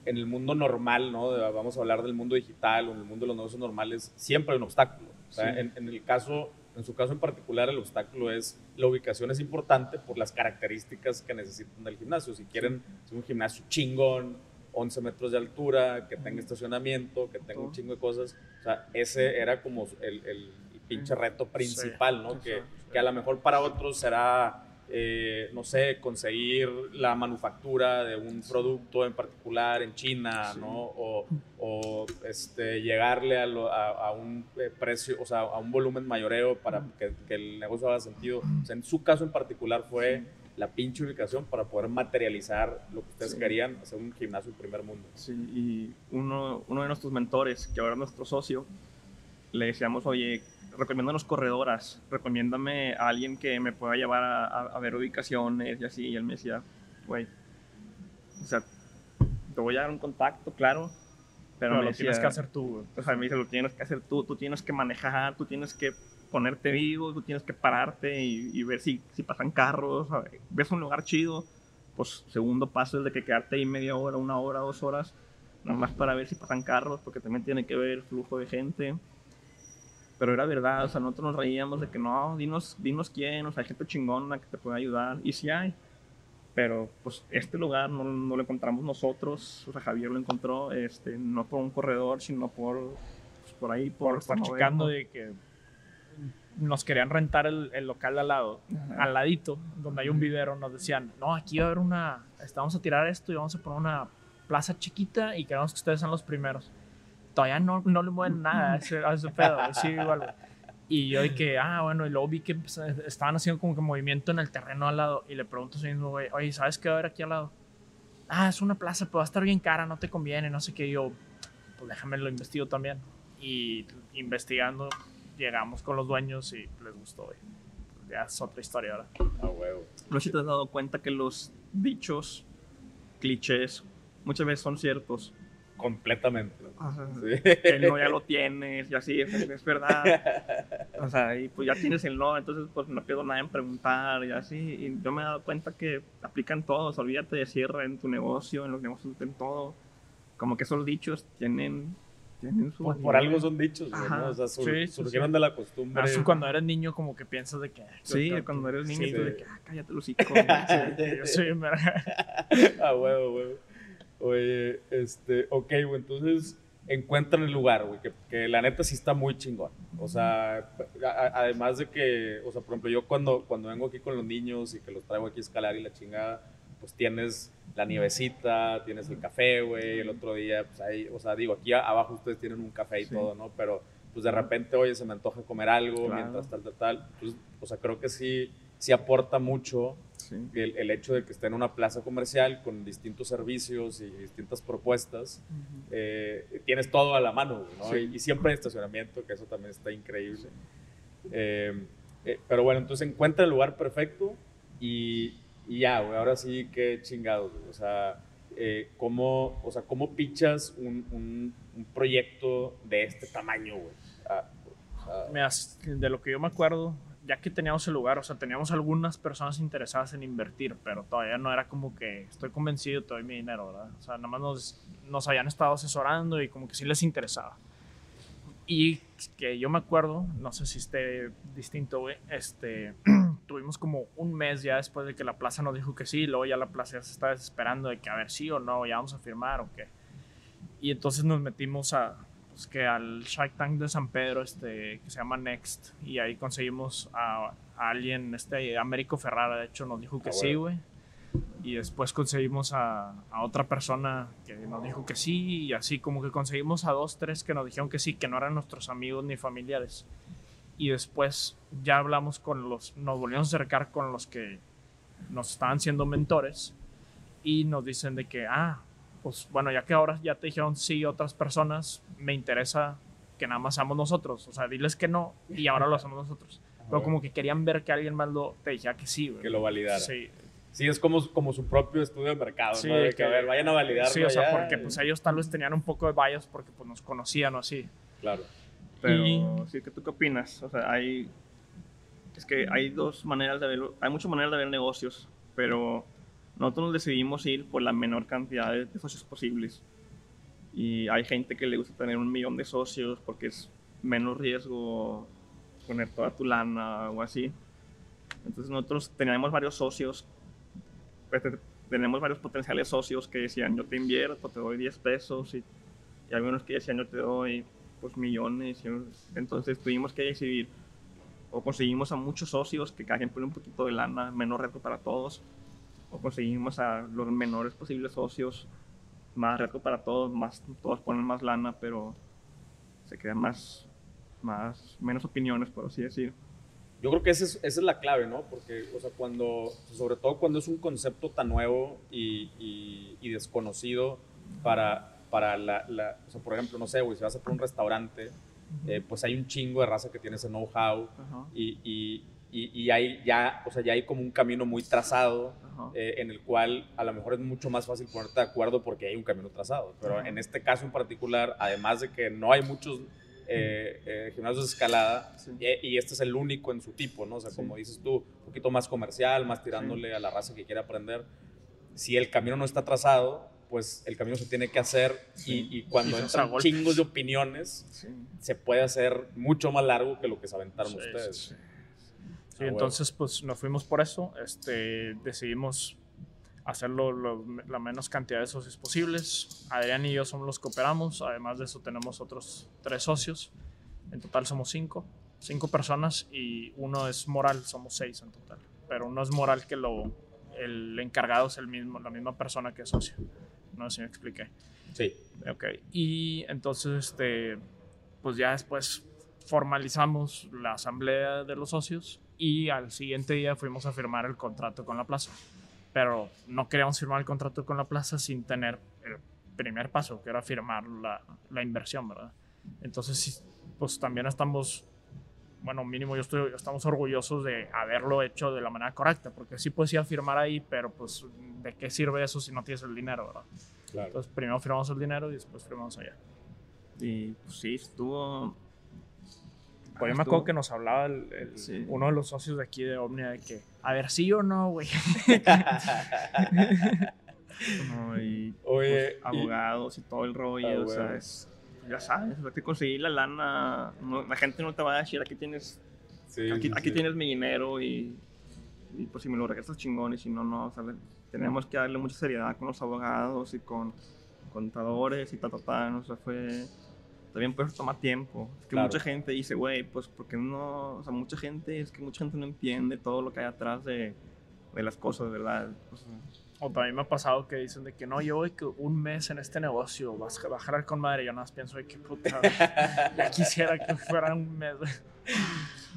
en el mundo normal, ¿no? Vamos a hablar del mundo digital o en el mundo de los negocios normales, siempre hay un obstáculo. O sea, Sí. en, en el caso, en su caso en particular, el obstáculo es la ubicación es importante por las características que necesitan del gimnasio. Si quieren hacer un gimnasio chingón, 11 metros de altura, que tenga estacionamiento, que tenga un chingo de cosas, o sea, ese era como el- el pinche reto principal, ¿no? Que, que a lo mejor para otros será, eh, no sé, conseguir la manufactura de un producto en particular en China, Sí. ¿no? O, o, este, llegarle a, lo- a- a un eh, precio, o sea, a un volumen mayoreo para que, que el negocio haga sentido. O sea, en su caso en particular fue la pinche ubicación para poder materializar lo que ustedes Sí. querían, hacer un gimnasio en primer mundo. Sí, y uno, uno de nuestros mentores, que ahora es nuestro socio, le decíamos, oye, recomiéndanos corredoras, recomiéndame a alguien que me pueda llevar a, a- a ver ubicaciones y así. Y él me decía, güey, o sea, te voy a dar un contacto, claro, pero, Pero me lo decía, tienes que hacer tú, güey. O sea, me dice, lo tienes que hacer tú, tú tienes que manejar, tú tienes que ponerte vivo, tú tienes que pararte y, y ver si, si pasan carros, ves un lugar chido, pues segundo paso es de que quedarte ahí media hora, una hora, dos horas, nada más para ver si pasan carros, porque también tiene que ver el flujo de gente. Pero era verdad, o sea, nosotros nos reíamos de que no, dinos, dinos quién, o sea, hay gente chingona que te puede ayudar, y sí hay. Pero pues este lugar no, no lo encontramos nosotros, o sea, Javier lo encontró, este, no por un corredor, sino por, pues, por ahí, por, Por estar Novejo. checando de que nos querían rentar el, el local de al lado, Ajá. al ladito, donde hay un vivero, nos decían, no, aquí va a haber una, este, vamos a tirar esto y vamos a poner una plaza chiquita y queremos que ustedes sean los primeros. Todavía no, no le mueven nada a ese, a ese pedo, sí, igual, güey. Y yo que, ah, bueno, y luego vi que pues, estaban haciendo como que movimiento en el terreno al lado y le pregunto a ese mismo güey, oye, ¿sabes qué va a haber aquí al lado? Ah, es una plaza, pero va a estar bien cara, no te conviene, no sé qué. Y yo, pues déjame lo investigo también. Y investigando, llegamos con los dueños y les gustó. güey. Ya es otra historia ahora. A huevo. No sé si te has dado cuenta que los dichos, clichés, muchas veces son ciertos. Completamente. Sí. El no ya lo tienes y así, es, es verdad. O sea, y pues ya tienes el no, entonces pues no pierdo nada en preguntar y así. Y yo me he dado cuenta que aplican todos, olvídate de cierre en tu negocio, en los negocios, en todo. Como que esos dichos tienen, tienen su... Por, por algo son dichos, Ajá. ¿no? O sea, sur- Sí, sí, surgieron sí. de la costumbre. Así cuando eres niño, como que piensas de que. Sí, que- cuando eres niño, Sí, tú de sí. que, ah, cállate los que yo soy un verga. A huevo, huevo. Oye, este, ok, güey, entonces encuentran el lugar, güey, que, que la neta sí está muy chingón. O sea, a- además de que, o sea, por ejemplo, yo cuando, cuando vengo aquí con los niños y que los traigo aquí a escalar y la chingada, pues tienes la nievecita, tienes el café, güey, el otro día, pues ahí, o sea, digo, aquí abajo ustedes tienen un café y Sí. todo, ¿no? Pero, pues de repente, oye, se me antoja comer algo Claro. mientras tal, tal, tal. Pues, o sea, creo que sí, sí aporta mucho Sí. el, el hecho de que esté en una plaza comercial con distintos servicios y distintas propuestas, eh, tienes todo a la mano, ¿no? Sí. Y, y siempre hay estacionamiento, que eso también está increíble. Eh, eh, pero bueno, entonces encuentra el lugar perfecto y, y ya, güey, ahora sí, qué chingados, güey. O sea, eh, ¿cómo, o sea, ¿cómo pichas un, un- un proyecto de este tamaño, güey? Ah, de lo que yo me acuerdo, ya que teníamos el lugar, o sea, teníamos algunas personas interesadas en invertir, pero todavía no era como que estoy convencido, te doy mi dinero, ¿verdad? O sea, nada más nos, nos habían estado asesorando y como que sí les interesaba. Y que yo me acuerdo, no sé si esté distinto, güey, este, tuvimos como un mes ya después de que la plaza nos dijo que sí, luego ya la plaza ya se estaba desesperando de que a ver sí o no, ya vamos a firmar o qué. Y entonces nos metimos a, pues, que al Shark Tank de San Pedro, este, que se llama Next, y ahí conseguimos a, a alguien, este, Américo Ferrara, de hecho, nos dijo que Ah, sí, güey. Y después conseguimos a, a otra persona que nos dijo que sí, y así como que conseguimos a dos, tres que nos dijeron que sí, que no eran nuestros amigos ni familiares. Y después ya hablamos con los, nos volvimos a acercar con los que nos estaban siendo mentores y nos dicen de que, ah, pues bueno, ya que ahora ya te dijeron sí otras personas, me interesa que nada más seamos nosotros. O sea, diles que no y ahora lo hacemos nosotros. Pero como que querían ver que alguien más lo, te dijera que sí, güey. Que lo validara. Sí, Sí, es como, como su propio estudio de mercado, Sí, ¿no? De que, que- a ver, vayan a validarlo sí, o sea, allá. porque pues ellos tal vez tenían un poco de bias porque pues nos conocían o así. Claro. Pero, Y- sí, ¿qué tú qué opinas? O sea, hay. Es que hay dos maneras de verlo. Hay muchas maneras de ver negocios, pero nosotros nos decidimos ir por la menor cantidad de, socios posibles. Y hay gente que le gusta tener un millón de socios porque es menos riesgo poner toda tu lana o así. Entonces, nosotros teníamos varios socios. pues, te- tenemos varios potenciales socios que decían: Yo te invierto, te doy 10 pesos. Y, y algunos que decían: Yo te doy pues millones. y entonces tuvimos que decidir o conseguimos a muchos socios que cada quien pone un poquito de lana, menos riesgo para todos, o conseguimos a los menores posibles socios, más riesgo para todos, más, todos ponen más lana, pero se quedan más, más, menos opiniones, por así decir. Yo creo que esa es, esa es la clave, ¿no? Porque, o sea, cuando, sobre todo cuando es un concepto tan nuevo y, y- y desconocido para, para la, la- o sea, por ejemplo, no sé, güey, si vas a por un restaurante, eh, pues hay un chingo de raza que tiene ese know-how Ajá, y, y, y, y hay ya, o sea, ya hay como un camino muy trazado eh, en el cual a lo mejor es mucho más fácil ponerte de acuerdo porque hay un camino trazado. Pero Ajá. en este caso en particular, además de que no hay muchos eh, eh, gimnasios de escalada, Sí. eh, y este es el único en su tipo, ¿no? O sea, Sí. como dices tú, un poquito más comercial, más tirándole a la raza que quiere aprender. Si el camino no está trazado, pues el camino se tiene que hacer y, y cuando a entran chingos de opiniones, Sí. se puede hacer mucho más largo que lo que se aventaron Sí, ustedes. Sí, Ah, entonces pues nos fuimos por eso, este, decidimos hacerlo lo- la menos cantidad de socios posibles. Adrián y yo somos los que operamos, además de eso tenemos otros tres socios, en total somos cinco, cinco personas y uno es moral, somos seis en total, pero uno es moral que lo, el encargado es el mismo, la misma persona que es socio, no sé si me expliqué. Sí. Ok, y entonces, este, pues ya después formalizamos la asamblea de los socios y al siguiente día fuimos a firmar el contrato con la plaza. Pero no queríamos firmar el contrato con la plaza sin tener el primer paso, que era firmar la, la inversión, ¿verdad? Entonces, pues también estamos, bueno, mínimo yo estoy, estamos orgullosos de haberlo hecho de la manera correcta, porque sí puedes ir a firmar ahí, pero pues, ¿de qué sirve eso si no tienes el dinero, verdad? Claro. Entonces primero firmamos el dinero y después firmamos allá. Y pues sí, estuvo... Pues yo me acuerdo que nos hablaba el- el- Sí. uno de los socios de aquí de Omnia de que, a ver, sí o no, güey. No, y Oye, pues, abogados y todo el rollo, Ah, o sea, es, ya sabes, hay que conseguir la lana, no- la gente no te va a decir aquí tienes, Sí, aquí, sí, aquí tienes mi dinero y, y pues si me lo regresas chingón y si no, no, o sea, le- tenemos que darle mucha seriedad con los abogados y con contadores y ta, ta, ta, o sea, fue, también pues toma tiempo, es que Claro. mucha gente dice, güey, pues porque no, o sea, mucha gente, es que mucha gente no entiende todo lo que hay atrás de, de las cosas, ¿verdad? Pues, O también me ha pasado que dicen de que no, yo que un mes en este negocio, vas a bajar con madre. Yo nada más pienso de que puta, güey, ya quisiera que fuera un mes.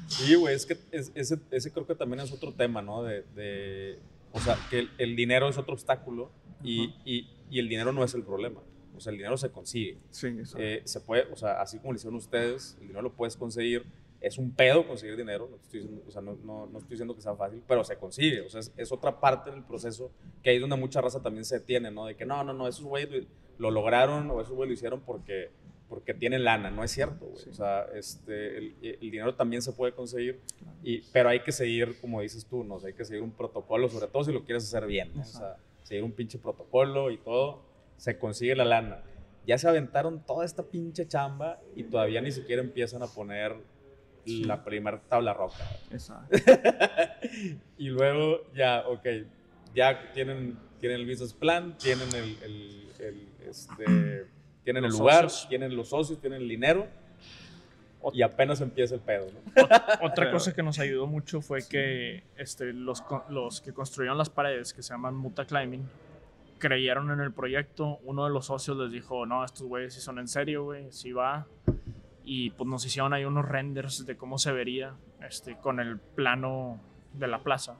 Sí, güey, es que es- ese, ese creo que también es otro tema, ¿no? De, de- o sea, que el, el dinero es otro obstáculo y, Ajá. y- y el dinero no es el problema. O sea, el dinero se consigue. sí, eso. Eh, se puede, o sea, así como lo hicieron ustedes, el dinero lo puedes conseguir. Es un pedo conseguir dinero, no estoy diciendo, o sea, no, no- no estoy diciendo que sea fácil, pero se consigue. O sea, es, es otra parte del proceso que ahí es donde mucha raza también se detiene, ¿no? De que no, no, no, esos güeyes lo, lo lograron o esos güeyes lo hicieron porque, porque tienen lana. No es cierto, güey. Sí. O sea, este, el, el dinero también se puede conseguir, y, pero hay que seguir, como dices tú, ¿no? O sea, hay que seguir un protocolo, sobre todo si lo quieres hacer bien, ¿no? O sea, seguir un pinche protocolo y todo, se consigue la lana. Ya se aventaron toda esta pinche chamba y todavía ni siquiera empiezan a poner la primera tabla roca. Exacto. y luego ya, ok, ya tienen, tienen el business plan, tienen el, el- el, este, tienen Los el lugar, socios. tienen los socios, tienen el dinero y apenas empieza el pedo, ¿no? Otra Pero- cosa que nos ayudó mucho fue que este, los, los que construyeron las paredes, que se llaman Muta Climbing, creyeron en el proyecto. Uno de los socios les dijo, no, estos güeyes sí son en serio, güey, sí va. Y pues nos hicieron ahí unos renders de cómo se vería este, con el plano de la plaza.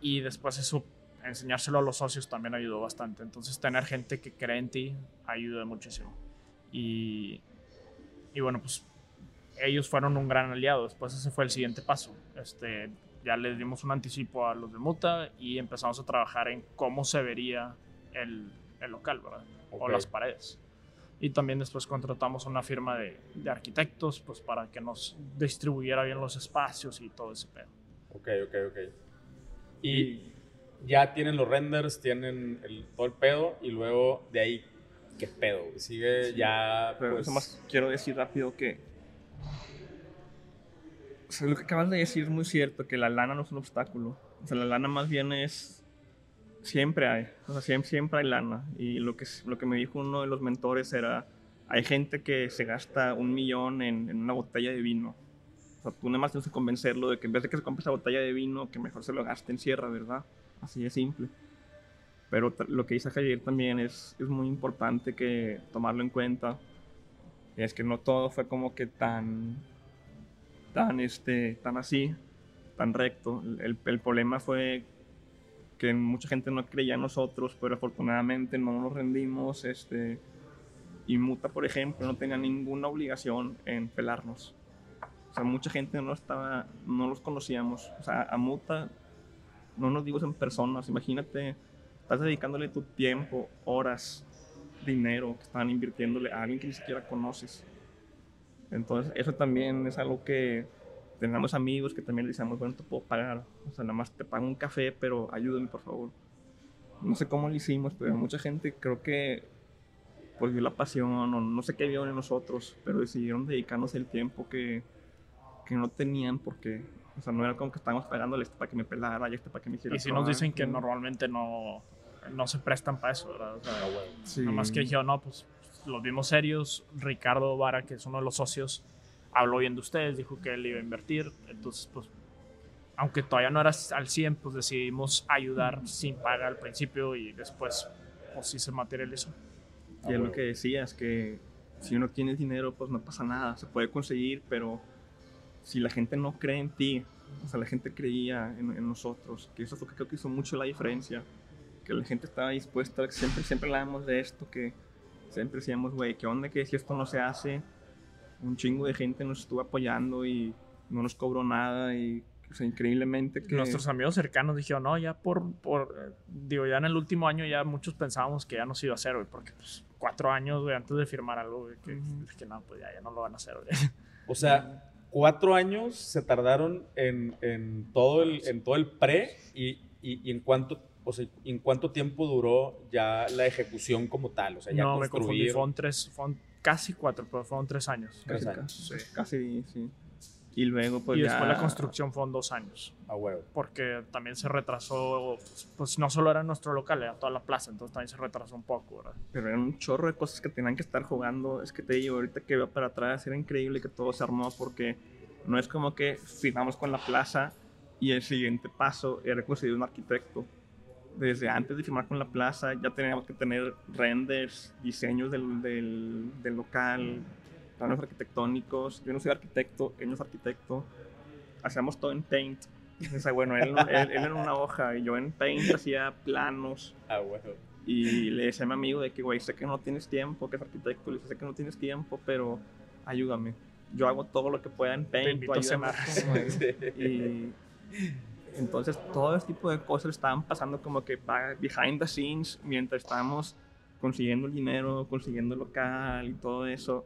Y después eso, enseñárselo a los socios también ayudó bastante. Entonces tener gente que cree en ti ayuda muchísimo. Y, y bueno, pues ellos fueron un gran aliado. Después ese fue el siguiente paso. Este, ya les dimos un anticipo a los de Muta y empezamos a trabajar en cómo se vería el, el local, ¿verdad? O Ok. las paredes. Y también después contratamos una firma de, de arquitectos pues para que nos distribuyera bien los espacios y todo ese pedo. Ok, ok, ok. Y ya tienen los renders, tienen el, todo el pedo y luego de ahí, ¿qué pedo? Sigue ya, Pero pues... eso más quiero decir rápido que. O sea, lo que acabas de decir es muy cierto, que la lana no es un obstáculo. O sea, la lana más bien es. Siempre hay. O sea, siempre, siempre hay lana. Y lo que, lo que me dijo uno de los mentores era: hay gente que se gasta un millón en, en una botella de vino. O sea, tú nada más tienes que convencerlo de que en vez de que se compre esa botella de vino, que mejor se lo gaste en sierra, ¿verdad? Así de simple. Pero lo que dice Javier también es, es muy importante que tomarlo en cuenta. Es que no todo fue como que tan, tan, este, tan así, tan recto. El, el problema fue que mucha gente no creía en nosotros, pero afortunadamente no nos rendimos. Este, y Muta, por ejemplo, no tenía ninguna obligación en pelarnos. O sea, mucha gente no estaba, no los conocíamos. O sea, a Muta no nos digo en personas. Imagínate, estás dedicándole tu tiempo, horas, dinero que están invirtiéndole a alguien que ni siquiera conoces. Entonces, eso también es algo que tenemos amigos que también le decíamos, bueno, te puedo pagar. O sea, nada más te pago un café, pero ayúdame, por favor. No sé cómo lo hicimos, pero mucha gente creo que pues vio la pasión o no sé qué vieron en nosotros, pero decidieron dedicarnos el tiempo que, que no tenían porque, o sea, no era como que estábamos pagándole este para que me pelara y este para que me hiciera Y si nos dicen que normalmente no, no se prestan para eso, ¿verdad? O sea, Ah. Sí. Nada más que dijeron, no, pues los vimos serios. Ricardo Vara, que es uno de los socios, habló bien de ustedes, dijo que él iba a invertir. Entonces, pues, aunque todavía no era al 100, pues decidimos ayudar sin paga al principio y después, pues sí se materializó. Y es lo que decías, que si uno tiene dinero, pues no pasa nada, se puede conseguir, pero si la gente no cree en ti, o sea, la gente creía en, en nosotros, que eso fue que creo que hizo mucho la diferencia, que la gente estaba dispuesta, siempre, siempre hablábamos de esto, que siempre decíamos, güey, ¿qué onda que si esto no se hace? Un chingo de gente nos estuvo apoyando y no nos cobró nada y, o sea, increíblemente que... Nuestros amigos cercanos dijeron, no, ya por, por, digo, ya en el último año ya muchos pensábamos que ya nos iba a hacer, güey, porque pues cuatro años, güey, antes de firmar algo, güey, que, que no, pues ya, ya no lo van a hacer, güey. O sea, cuatro años se tardaron en, en todo, el, en todo el pre y, y- y en cuánto... O sea, ¿en cuánto tiempo duró ya la ejecución como tal? O sea, ya no, me confundí, fueron tres, fueron casi cuatro, pero fueron tres años. Tres casi, años. casi, casi, sí. Y luego, pues y después la construcción fueron dos años, A huevo. porque también se retrasó, pues, pues, no solo era nuestro local, era toda la plaza, entonces también se retrasó un poco, ¿verdad? Pero eran un chorro de cosas que tenían que estar jugando. Es que te digo, ahorita que veo para atrás, era increíble que todo se armó porque no es como que firmamos con la plaza y el siguiente paso era conseguir un arquitecto. Desde antes de firmar con la plaza ya teníamos que tener renders, diseños del, del, del local, planos arquitectónicos. Yo no soy arquitecto, él no es arquitecto. Hacíamos todo en Paint. O sea, bueno, él, él, él en una hoja y yo en Paint hacía planos. A huevo. Y le decía a mi amigo de que, güey, sé que no tienes tiempo, que es arquitecto, le dije, sé que no tienes tiempo, pero ayúdame. Yo hago todo lo que pueda en Paint. invito tú a como- Y entonces todo ese tipo de cosas estaban pasando como que behind the scenes mientras estábamos consiguiendo el dinero, consiguiendo el local y todo eso.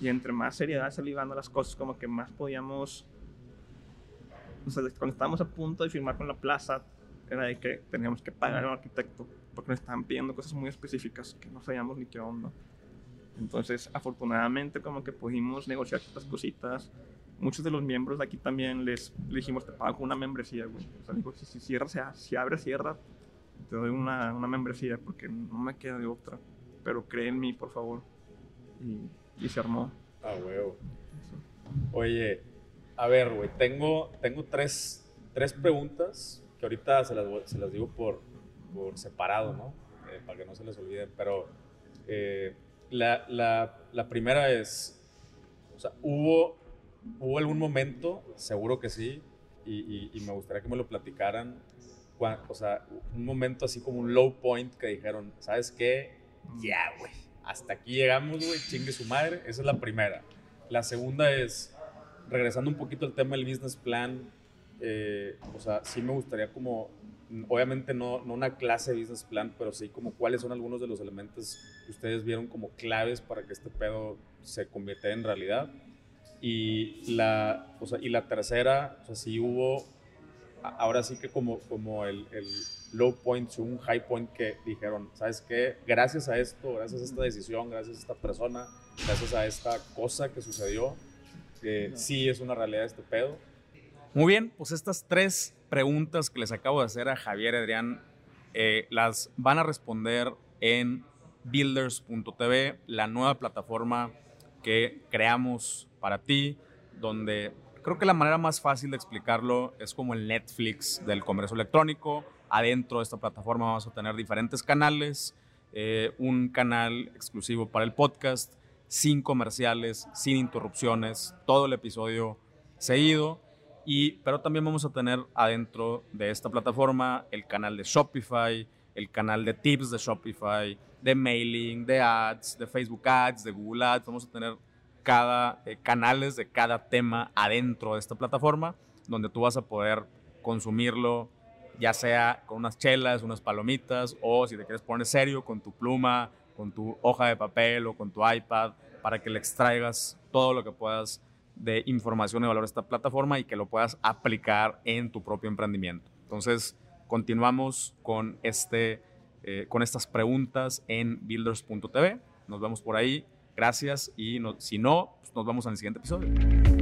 Y entre más seriedad se le iban las cosas, como que más podíamos... O sea, cuando estábamos a punto de firmar con la plaza, era de que teníamos que pagar a un arquitecto, porque nos estaban pidiendo cosas muy específicas que no sabíamos ni qué onda. Entonces, afortunadamente, como que pudimos negociar estas cositas. Muchos de los miembros de aquí también les, les dijimos, te pago una membresía, güey. O sea, digo, si, si cierra, se si abre, cierra, te doy una, una membresía, porque no me queda de otra. pero cree en mí, por favor. Y, y se armó. Ah, huevo. Oye, a ver, güey, tengo, tengo tres, tres preguntas que ahorita se las, se las digo por, por separado, ¿no? Eh, para que no se les olviden, pero eh, la, la, la primera es, o sea, ¿hubo, ¿hubo algún momento, seguro que sí, y, y- y me gustaría que me lo platicaran, o sea, un momento así como un low point que dijeron, ¿sabes qué? Ya, güey, hasta aquí llegamos, güey, chingue su madre, esa es la primera. La segunda es, regresando un poquito al tema del business plan, eh, o sea, sí me gustaría como, obviamente no, no una clase de business plan, pero sí como cuáles son algunos de los elementos que ustedes vieron como claves para que este pedo se convirtiera en realidad. Y la, o sea, y la tercera, o sea, sí hubo, ahora sí que como, como el, el low point to un high point que dijeron, ¿sabes qué? Gracias a esto, gracias a esta decisión, gracias a esta persona, gracias a esta cosa que sucedió, eh, sí es una realidad este pedo. Muy bien, pues estas tres preguntas que les acabo de hacer a Javier y Adrián eh, las van a responder en builders.tv, la nueva plataforma que creamos para ti, donde creo que la manera más fácil de explicarlo es como el Netflix del comercio electrónico. Adentro de esta plataforma vamos a tener diferentes canales, eh, un canal exclusivo para el podcast, sin comerciales, sin interrupciones, todo el episodio seguido. Y, pero también vamos a tener adentro de esta plataforma el canal de Shopify, el canal de tips de Shopify, de mailing, de ads, de Facebook Ads, de Google Ads. Vamos a tener cada eh, canales de cada tema adentro de esta plataforma, donde tú vas a poder consumirlo, ya sea con unas chelas, unas palomitas, o si te quieres poner serio, con tu pluma, con tu hoja de papel o con tu iPad, para que le extraigas todo lo que puedas de información y valor a esta plataforma y que lo puedas aplicar en tu propio emprendimiento. Entonces, continuamos con, este, eh, con estas preguntas en builders.tv. Nos vemos por ahí. Gracias y si no, pues nos vemos en el siguiente episodio.